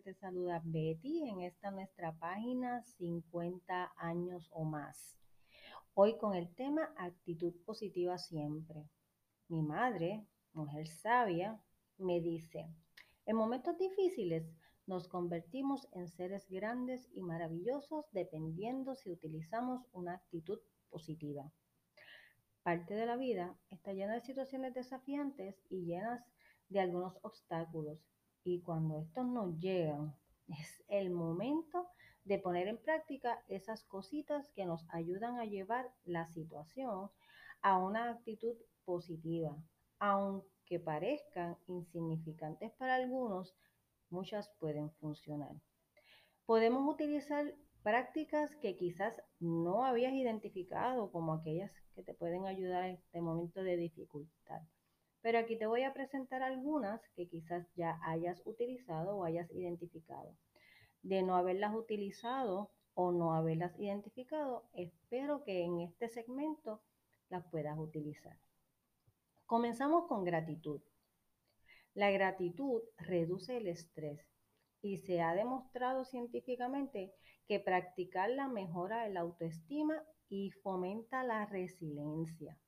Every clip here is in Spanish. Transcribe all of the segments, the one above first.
te saluda Betty en esta nuestra página 50 años o más. Hoy con el tema actitud positiva siempre. Mi madre, mujer sabia, me dice, en momentos difíciles nos convertimos en seres grandes y maravillosos dependiendo si utilizamos una actitud positiva. Parte de la vida está llena de situaciones desafiantes y llenas de algunos obstáculos y cuando estos nos llegan, es el momento de poner en práctica esas cositas que nos ayudan a llevar la situación a una actitud positiva. Aunque parezcan insignificantes para algunos, muchas pueden funcionar. Podemos utilizar prácticas que quizás no habías identificado como aquellas que te pueden ayudar en este momento de dificultad. Pero aquí te voy a presentar algunas que quizás ya hayas utilizado o hayas identificado. De no haberlas utilizado o no haberlas identificado, espero que en este segmento las puedas utilizar. Comenzamos con gratitud. La gratitud reduce el estrés y se ha demostrado científicamente que practicarla mejora la autoestima y fomenta la resiliencia.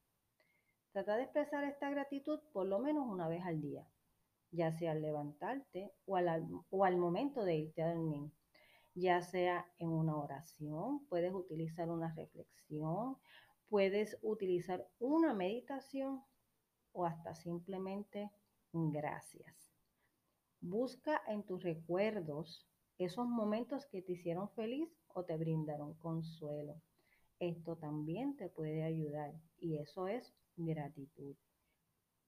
Trata de expresar esta gratitud por lo menos una vez al día, ya sea al levantarte o al, o al momento de irte a dormir. Ya sea en una oración, puedes utilizar una reflexión, puedes utilizar una meditación o hasta simplemente gracias. Busca en tus recuerdos esos momentos que te hicieron feliz o te brindaron consuelo. Esto también te puede ayudar y eso es gratitud.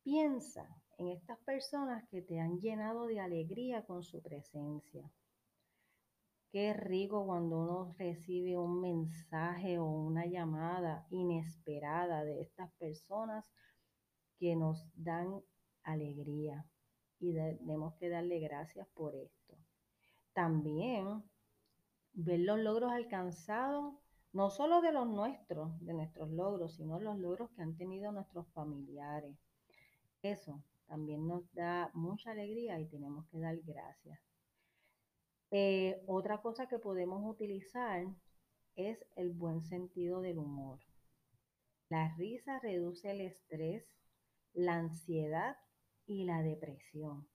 Piensa en estas personas que te han llenado de alegría con su presencia. Qué rico cuando uno recibe un mensaje o una llamada inesperada de estas personas que nos dan alegría y tenemos que darle gracias por esto. También ver los logros alcanzados no solo de los nuestros, de nuestros logros, sino los logros que han tenido nuestros familiares. Eso también nos da mucha alegría y tenemos que dar gracias. Eh, otra cosa que podemos utilizar es el buen sentido del humor. La risa reduce el estrés, la ansiedad y la depresión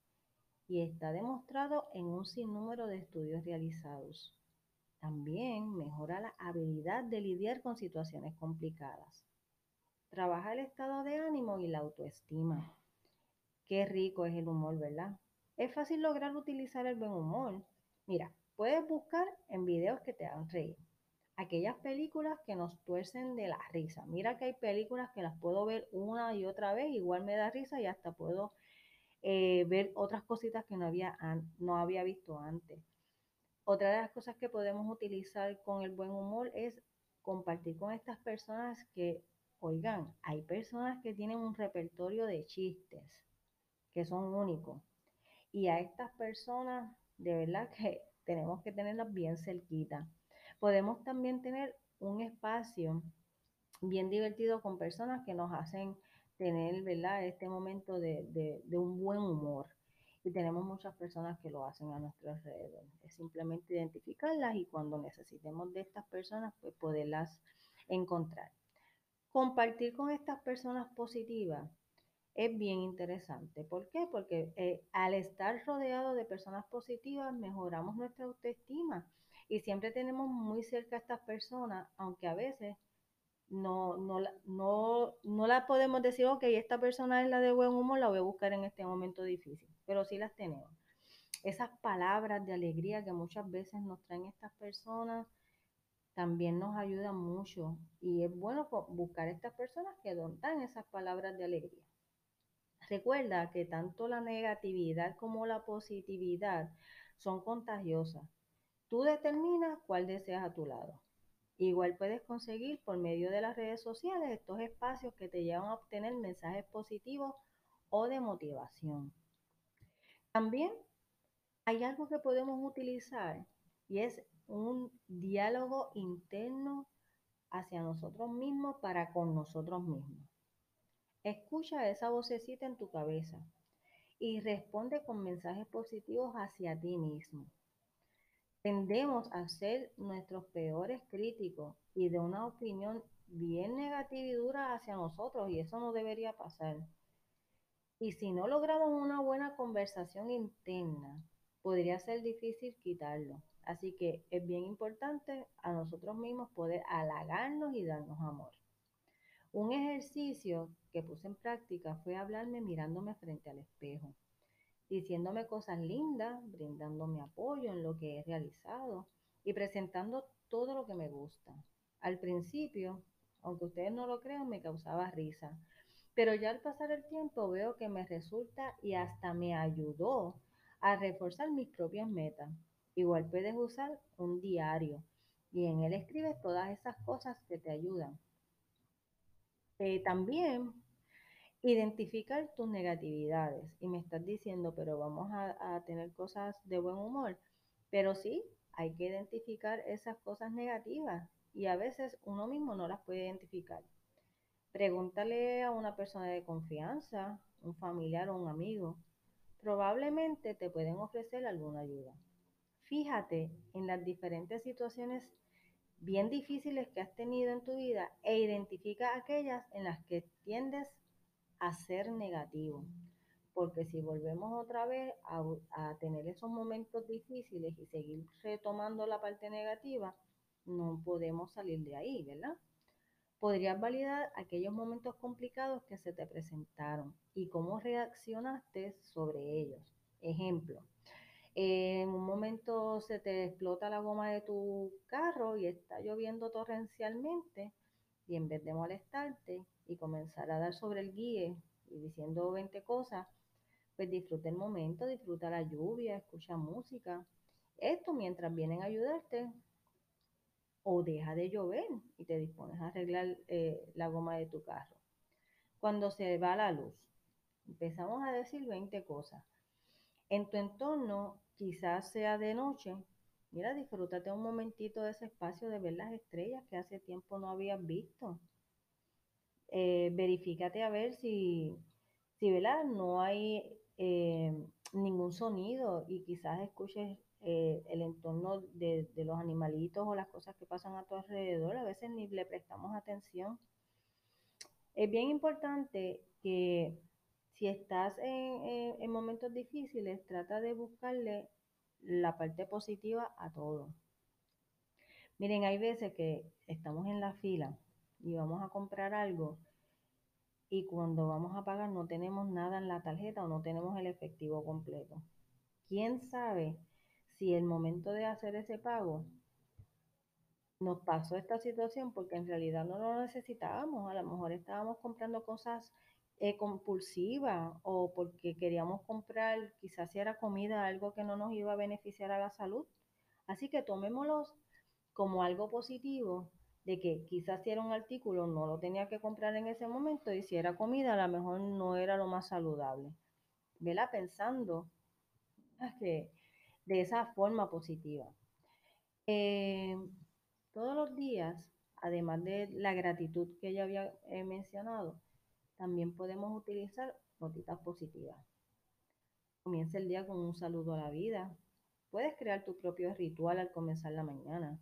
y está demostrado en un sinnúmero de estudios realizados. También mejora la habilidad de lidiar con situaciones complicadas. Trabaja el estado de ánimo y la autoestima. Qué rico es el humor, ¿verdad? Es fácil lograr utilizar el buen humor. Mira, puedes buscar en videos que te hagan reír. Aquellas películas que nos tuercen de la risa. Mira que hay películas que las puedo ver una y otra vez, igual me da risa y hasta puedo eh, ver otras cositas que no había, no había visto antes. Otra de las cosas que podemos utilizar con el buen humor es compartir con estas personas que, oigan, hay personas que tienen un repertorio de chistes que son únicos. Y a estas personas, de verdad que tenemos que tenerlas bien cerquita. Podemos también tener un espacio bien divertido con personas que nos hacen tener, ¿verdad? Este momento de un buen humor y tenemos muchas personas que lo hacen a nuestro alrededor. Es simplemente identificarlas y cuando necesitemos de estas personas, pues poderlas encontrar. Compartir con estas personas positivas es bien interesante. ¿Por qué? Porque eh, al estar rodeado de personas positivas mejoramos nuestra autoestima y siempre tenemos muy cerca a estas personas, aunque a veces no, no, no, no la podemos decir, ok, esta persona es la de buen humor, la voy a buscar en este momento difícil, pero sí las tenemos. Esas palabras de alegría que muchas veces nos traen estas personas también nos ayudan mucho y es bueno buscar estas personas que dan esas palabras de alegría. Recuerda que tanto la negatividad como la positividad son contagiosas. Tú determinas cuál deseas a tu lado. Igual puedes conseguir por medio de las redes sociales estos espacios que te llevan a obtener mensajes positivos o de motivación. También hay algo que podemos utilizar y es un diálogo interno hacia nosotros mismos para con nosotros mismos. Escucha esa vocecita en tu cabeza y responde con mensajes positivos hacia ti mismo. Tendemos a ser nuestros peores críticos y de una opinión bien negativa y dura hacia nosotros y eso no debería pasar. Y si no logramos una buena conversación interna, podría ser difícil quitarlo. Así que es bien importante a nosotros mismos poder halagarnos y darnos amor. Un ejercicio que puse en práctica fue hablarme mirándome frente al espejo, diciéndome cosas lindas, brindándome apoyo en lo que he realizado y presentando todo lo que me gusta. Al principio, aunque ustedes no lo crean, me causaba risa, pero ya al pasar el tiempo veo que me resulta y hasta me ayudó a reforzar mis propias metas. Igual puedes usar un diario y en él escribes todas esas cosas que te ayudan. Eh, también identificar tus negatividades y me estás diciendo, pero vamos a, a tener cosas de buen humor. Pero sí, hay que identificar esas cosas negativas y a veces uno mismo no las puede identificar. Pregúntale a una persona de confianza, un familiar o un amigo. Probablemente te pueden ofrecer alguna ayuda. Fíjate en las diferentes situaciones bien difíciles que has tenido en tu vida e identifica aquellas en las que tiendes a ser negativo. Porque si volvemos otra vez a, tener esos momentos difíciles y seguir retomando la parte negativa, no podemos salir de ahí, ¿verdad? Podrías validar aquellos momentos complicados que se te presentaron y cómo reaccionaste sobre ellos. Ejemplo, en un momento se te explota la goma de tu carro y está lloviendo torrencialmente y en vez de molestarte y comenzar a dar sobre el guía y diciendo 20 cosas, pues disfruta el momento, disfruta la lluvia, escucha música. Esto mientras vienen a ayudarte o deja de llover y te dispones a arreglar eh, la goma de tu carro. Cuando se va la luz, empezamos a decir 20 cosas. En tu entorno quizás sea de noche, mira, disfrútate un momentito de ese espacio de ver las estrellas que hace tiempo no habías visto. Eh, verifícate a ver si, si ¿verdad? no hay eh, ningún sonido y quizás escuches eh, el entorno de, de, los animalitos o las cosas que pasan a tu alrededor. A veces ni le prestamos atención. Es bien importante que si estás en, en, momentos difíciles, trata de buscarle la parte positiva a todo. Miren, hay veces que estamos en la fila y vamos a comprar algo y cuando vamos a pagar no tenemos nada en la tarjeta o no tenemos el efectivo completo. ¿Quién sabe si el momento de hacer ese pago nos pasó esta situación porque en realidad no lo necesitábamos? A lo mejor estábamos comprando cosas eh, compulsiva o porque queríamos comprar, quizás si era comida, algo que no nos iba a beneficiar a la salud. Así que tomémoslos como algo positivo de que quizás si era un artículo no lo tenía que comprar en ese momento y si era comida a lo mejor no era lo más saludable. Vela pensando que de esa forma positiva. Eh, todos los días, además de la gratitud que ya había eh, mencionado, también podemos utilizar notitas positivas. Comienza el día con un saludo a la vida. Puedes crear tu propio ritual al comenzar la mañana.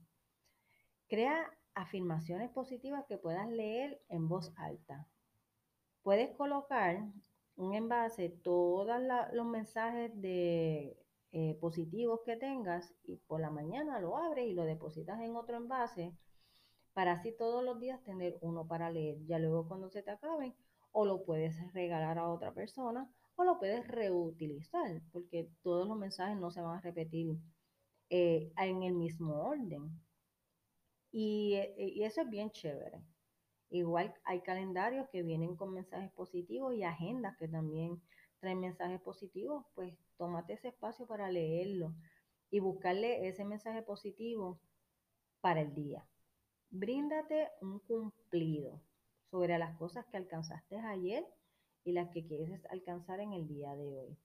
Crea afirmaciones positivas que puedas leer en voz alta. Puedes colocar un envase todos los mensajes de, eh, positivos que tengas y por la mañana lo abres y lo depositas en otro envase para así todos los días tener uno para leer. Ya luego cuando se te acaben, o lo puedes regalar a otra persona o lo puedes reutilizar, porque todos los mensajes no se van a repetir eh, en el mismo orden. Y, eh, y, eso es bien chévere. Igual hay calendarios que vienen con mensajes positivos y agendas que también mensajes positivos, pues tómate ese espacio para leerlo y buscarle ese mensaje positivo para el día. Bríndate un cumplido sobre las cosas que alcanzaste ayer y las que quieres alcanzar en el día de hoy.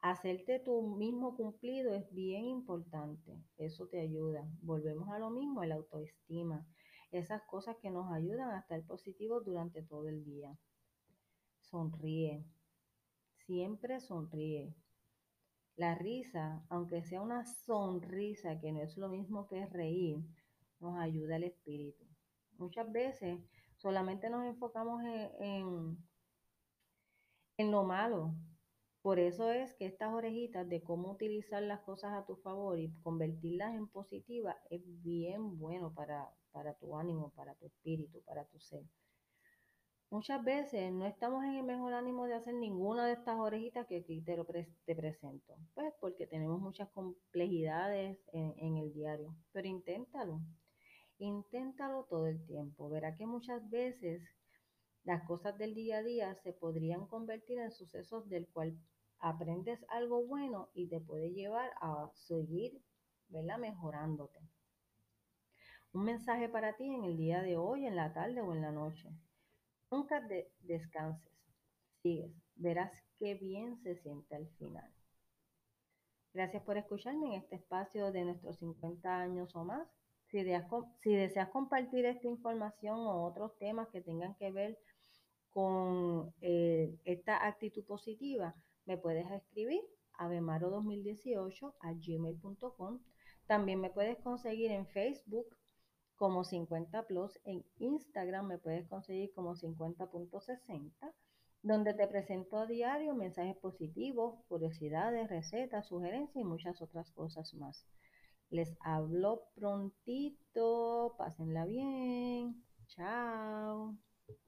Hacerte tu mismo cumplido es bien importante, eso te ayuda. Volvemos a lo mismo, el autoestima, esas cosas que nos ayudan a estar positivos durante todo el día. Sonríe. Siempre sonríe. La risa, aunque sea una sonrisa, que no es lo mismo que reír, nos ayuda al espíritu. Muchas veces solamente nos enfocamos en, en, lo malo. Por eso es que estas orejitas de cómo utilizar las cosas a tu favor y convertirlas en positivas es bien bueno para, para tu ánimo, para tu espíritu, para tu ser. Muchas veces no estamos en el mejor ánimo de hacer ninguna de estas orejitas que aquí te, te presento, pues porque tenemos muchas complejidades en, el diario, pero inténtalo, inténtalo todo el tiempo. Verá que muchas veces las cosas del día a día se podrían convertir en sucesos del cual aprendes algo bueno y te puede llevar a seguir, ¿verdad? Mejorándote. Un mensaje para ti en el día de hoy, en la tarde o en la noche. Nunca descanses, sigues, verás qué bien se siente al final. Gracias por escucharme en este espacio de nuestros 50 años o más. Si deseas, compartir esta información o otros temas que tengan que ver con eh, esta actitud positiva, me puedes escribir a bemaro2018 a gmail.com. También me puedes conseguir en Facebook como 50 Plus. En Instagram me puedes conseguir como 50.60, donde te presento a diario mensajes positivos, curiosidades, recetas, sugerencias y muchas otras cosas más. Les hablo prontito, pásenla bien. Chao.